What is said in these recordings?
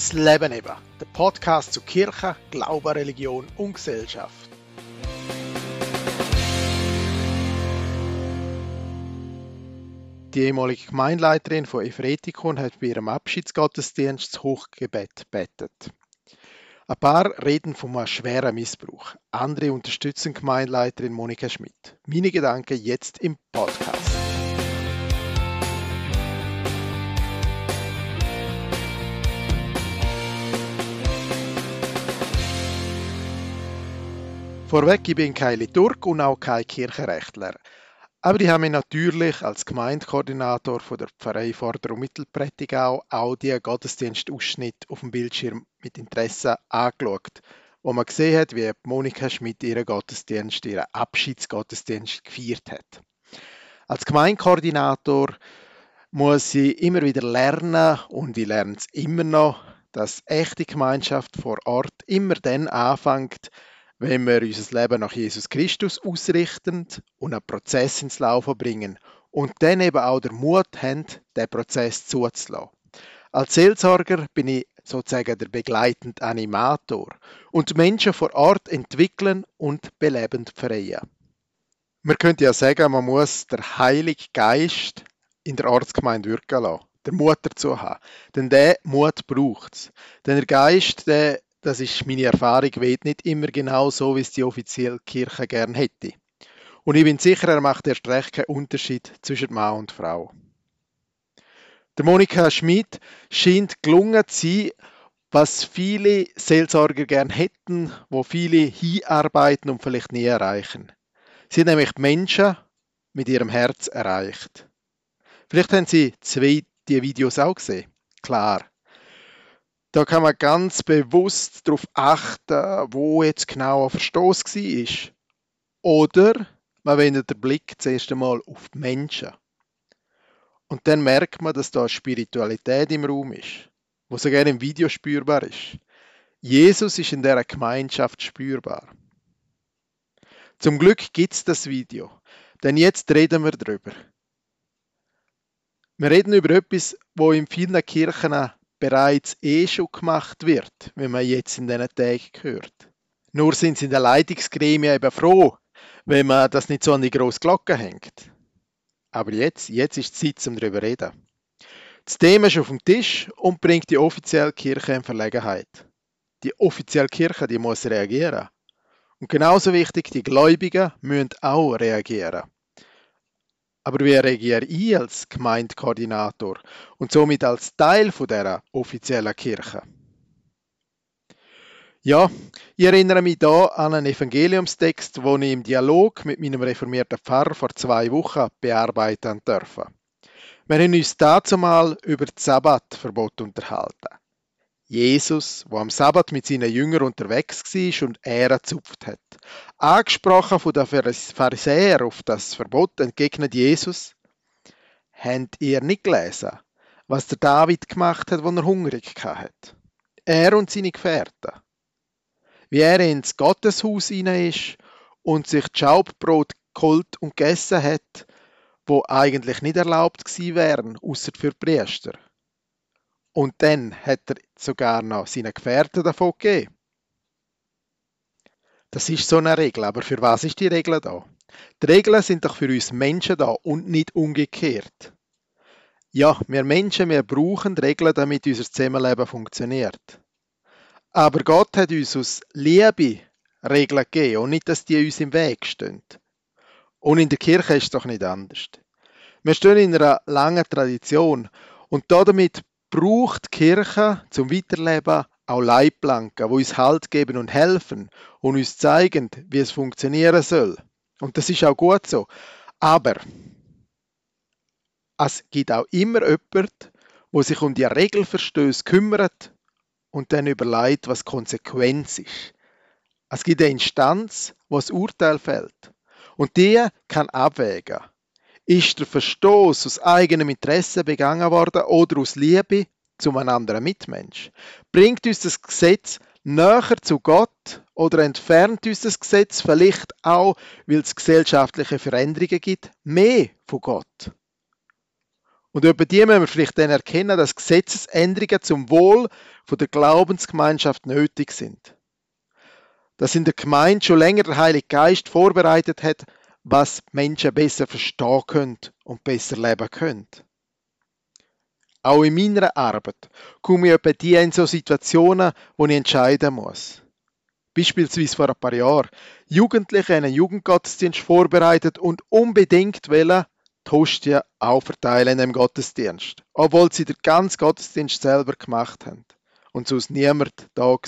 Das Leben eben, der Podcast zu Kirche, Glaube, Religion und Gesellschaft. Die ehemalige Gemeindeleiterin von Efretikon hat bei ihrem Abschiedsgottesdienst das Hochgebet betet. Ein paar reden von einem schweren Missbrauch. Andere unterstützen Gemeindeleiterin Monika Schmidt. Meine Gedanken jetzt im Podcast. Vorweg, ich bin kein Liturg und auch kein Kirchenrechtler. Aber ich habe mich natürlich als Gemeindekoordinator von der Pfarrei Vorder- und Mittelprättigau auch die Gottesdienstausschnitt auf dem Bildschirm mit Interesse angeschaut, wo man gesehen hat, wie Monika Schmidt ihren Gottesdienst, ihren Abschiedsgottesdienst gefeiert hat. Als Gemeindekoordinator muss ich immer wieder lernen und ich lerne es immer noch, dass echte Gemeinschaft vor Ort immer dann anfängt, wenn wir unser Leben nach Jesus Christus ausrichten und einen Prozess ins Laufen bringen und dann eben auch der Mut haben, den Prozess zuzulassen. Als Seelsorger bin ich sozusagen der begleitende Animator und Menschen vor Ort entwickeln und belebend freien. Man könnte ja sagen, man muss der Heilige Geist in der Ortsgemeinde wirken lassen, der Mut dazu haben. Denn der Mut braucht es. Denn der Geist, der das ist meine Erfahrung, weht nicht immer genau so, wie es die offizielle Kirche gern hätte. Und ich bin sicher, er macht erst recht keinen Unterschied zwischen Mann und Frau. Der Monika Schmidt scheint gelungen zu sein, was viele Seelsorger gern hätten, wo viele hinarbeiten und vielleicht nie erreichen. Sie hat nämlich die Menschen mit ihrem Herz erreicht. Vielleicht haben Sie zwei die Videos auch gesehen. Klar. Da kann man ganz bewusst darauf achten, wo jetzt genau ein Verstoß war. Oder man wendet den Blick zuerst einmal auf die Menschen. Und dann merkt man, dass da Spiritualität im Raum ist, wo sogar im Video spürbar ist. Jesus ist in dieser Gemeinschaft spürbar. Zum Glück gibt es das Video, denn jetzt reden wir darüber. Wir reden über etwas, wo in vielen Kirchen bereits eh schon gemacht wird, wie man jetzt in diesen Tagen hört. Nur sind sie in der Leitungsgremien eben froh, wenn man das nicht so an die grosse Glocke hängt. Aber jetzt, jetzt ist die Zeit, um darüber zu reden. Das Thema ist auf dem Tisch und bringt die offizielle Kirche in Verlegenheit. Die offizielle Kirche, die muss reagieren. Und genauso wichtig, die Gläubigen müssen auch reagieren. Aber wie reagiere ich als Gemeindekoordinator und somit als Teil der offiziellen Kirche? Ja, ich erinnere mich da an einen Evangeliumstext, den ich im Dialog mit meinem reformierten Pfarrer vor zwei Wochen bearbeiten durfte. Wir haben uns dazu mal über das Sabbatverbot unterhalten. Jesus, wo am Sabbat mit seinen Jüngern unterwegs war und Ähren gezupft hat. Angesprochen von den Pharisäern auf das Verbot entgegnet Jesus, habt ihr nicht gelesen, was der David gemacht hat, als er hungrig hat? Er und seine Gefährten. Wie er ins Gotteshaus hinein ist und sich das Schaubbrot geholt und gegessen hat, wo eigentlich nicht erlaubt gewesen wären, außer für Priester. Und dann hat er sogar noch seinen Gefährten davon gegeben. Das ist so eine Regel, aber für was ist die Regel da? Die Regeln sind doch für uns Menschen da und nicht umgekehrt. Ja, wir Menschen, wir brauchen Regeln, damit unser Zusammenleben funktioniert. Aber Gott hat uns aus Liebe Regeln gegeben und nicht, dass die uns im Weg stehen. Und in der Kirche ist es doch nicht anders. Wir stehen in einer langen Tradition und damit braucht die Kirche zum Weiterleben auch Leitplanken, die uns Halt geben und helfen und uns zeigen, wie es funktionieren soll. Und das ist auch gut so. Aber es gibt auch immer jemand, wo sich um die Regelverstöße kümmert und dann überlegt, was Konsequenz ist. Es gibt eine Instanz, wo das Urteil fällt. Und die kann abwägen. Ist der Verstoß aus eigenem Interesse begangen worden oder aus Liebe zu einem anderen Mitmensch? Bringt uns das Gesetz näher zu Gott oder entfernt uns das Gesetz vielleicht auch, weil es gesellschaftliche Veränderungen gibt, mehr von Gott? Und über die müssen wir vielleicht dann erkennen, dass Gesetzesänderungen zum Wohl der Glaubensgemeinschaft nötig sind. Dass in der Gemeinde schon länger der Heilige Geist vorbereitet hat, was Menschen besser verstehen können und besser leben können. Auch in meiner Arbeit komme ich etwa die in so Situationen, wo ich entscheiden muss. Beispielsweise vor ein paar Jahren. Jugendliche einen Jugendgottesdienst vorbereitet und unbedingt wollen die Hostie auch verteilen in dem Gottesdienst. Obwohl sie den ganzen Gottesdienst selber gemacht haben. Und sonst niemand da war,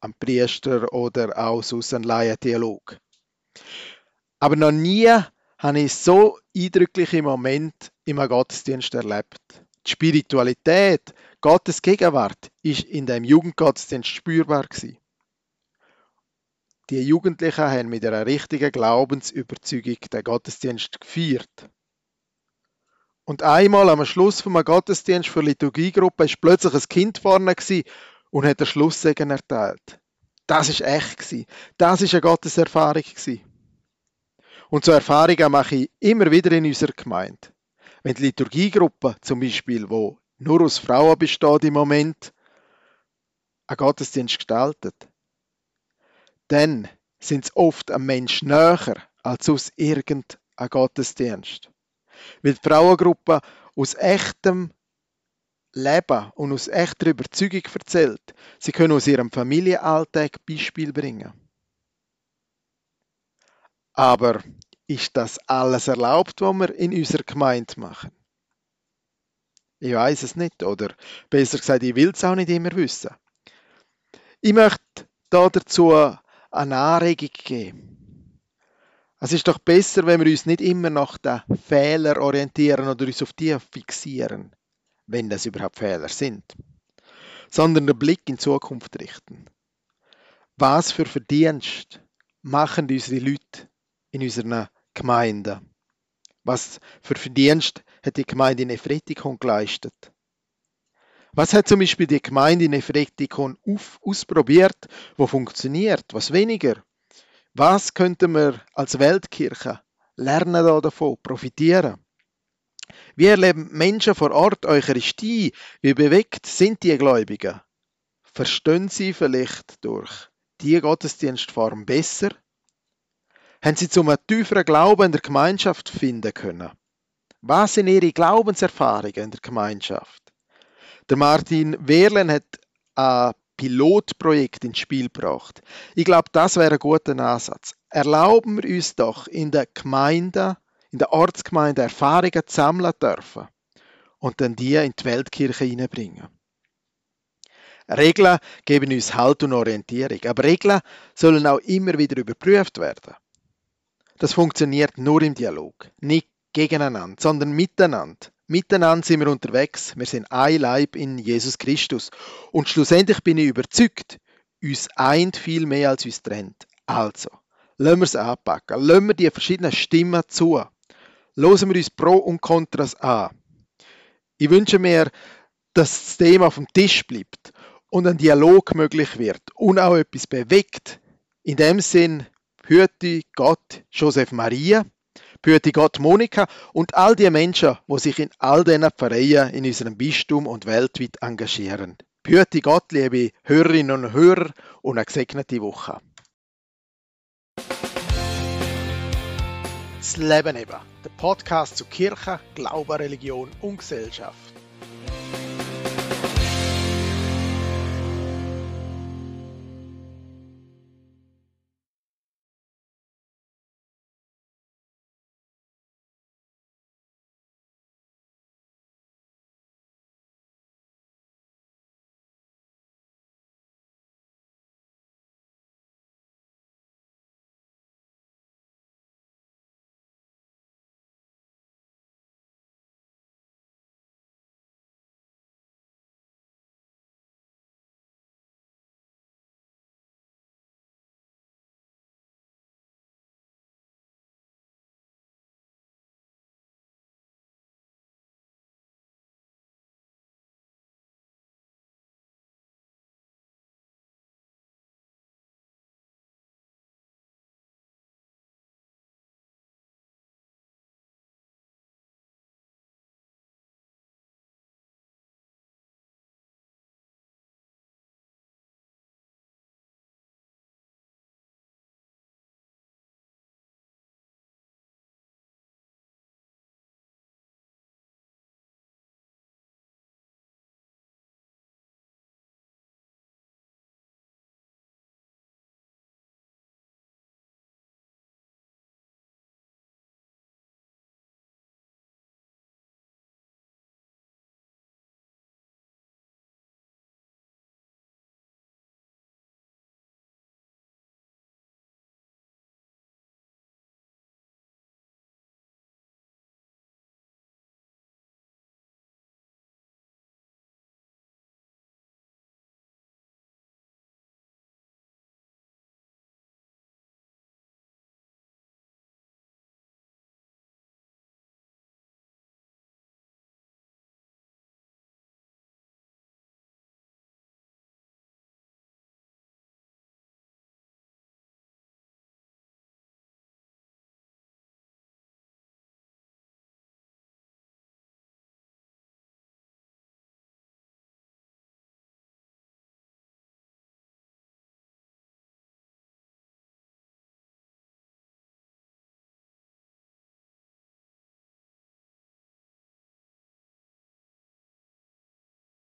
am Priester oder auch sonst ein Laiendialog. Aber noch nie habe ich so eindrückliche Momente im Gottesdienst erlebt. Die Spiritualität, Gottes Gegenwart, ist in dem Jugendgottesdienst spürbar gewesen. Die Jugendlichen haben mit einer richtigen Glaubensüberzeugung den Gottesdienst gefeiert. Und einmal am Schluss vom Gottesdienst für Liturgiegruppe ist plötzlich ein Kind vorne und hat den Schlusssegen erteilt. Das ist echt. Das ist eine Gotteserfahrung gewesen. Und so Erfahrungen mache ich immer wieder in unserer Gemeinde. Wenn die Liturgiegruppe zum Beispiel, wo nur aus Frauen besteht im Moment, einen Gottesdienst gestaltet, dann sind es oft ein Mensch näher als aus irgendeinem Gottesdienst. Weil die Frauengruppe aus echtem Leben und aus echter Überzeugung erzählt. Sie können aus ihrem Familienalltag Beispiel bringen. Aber ist das alles erlaubt, was wir in unserer Gemeinde machen? Ich weiß es nicht, oder besser gesagt, ich will es auch nicht immer wissen. Ich möchte da dazu eine Anregung geben. Es ist doch besser, wenn wir uns nicht immer nach den Fehlern orientieren oder uns auf die fixieren, wenn das überhaupt Fehler sind, sondern den Blick in die Zukunft richten. Was für Verdienst machen unsere Leute in unseren Gemeinden? Was für Verdienst hat die Gemeinde in Efretikon geleistet? Was hat zum Beispiel die Gemeinde in Efretikon ausprobiert, wo funktioniert, was weniger? Was könnten wir als Weltkirche lernen davon, profitieren? Wie erleben Menschen vor Ort Eucharistie? Wie bewegt sind die Gläubigen? Verstehen sie vielleicht durch die Gottesdienstform besser? Haben sie zum tieferen Glauben in der Gemeinschaft finden können? Was sind ihre Glaubenserfahrungen in der Gemeinschaft? Der Martin Wehrlen hat ein Pilotprojekt ins Spiel gebracht. Ich glaube, das wäre ein guter Ansatz. Erlauben wir uns doch in der Gemeinde, in der Ortsgemeinde Erfahrungen sammeln dürfen und dann die in die Weltkirche hineinbringen. Regeln geben uns Halt und Orientierung, aber Regeln sollen auch immer wieder überprüft werden. Das funktioniert nur im Dialog, nicht gegeneinander, sondern miteinander. Miteinander sind wir unterwegs. Wir sind ein Leib in Jesus Christus. Und schlussendlich bin ich überzeugt, uns eint viel mehr als uns trennt. Also, lassen wir es anpacken. Lassen wir die verschiedenen Stimmen zu. Hören wir uns Pro und Kontras an. Ich wünsche mir, dass das Thema auf dem Tisch bleibt und ein Dialog möglich wird und auch etwas bewegt. In dem Sinn, hüte Gott Joseph Maria Behüte Gott Monika und all die Menschen, die sich in all diesen Pfarreien in unserem Bistum und weltweit engagieren. Behüte Gott, liebe Hörerinnen und Hörer, und eine gesegnete Woche. Das Leben eben, der Podcast zu Kirche, Glaube, Religion und Gesellschaft.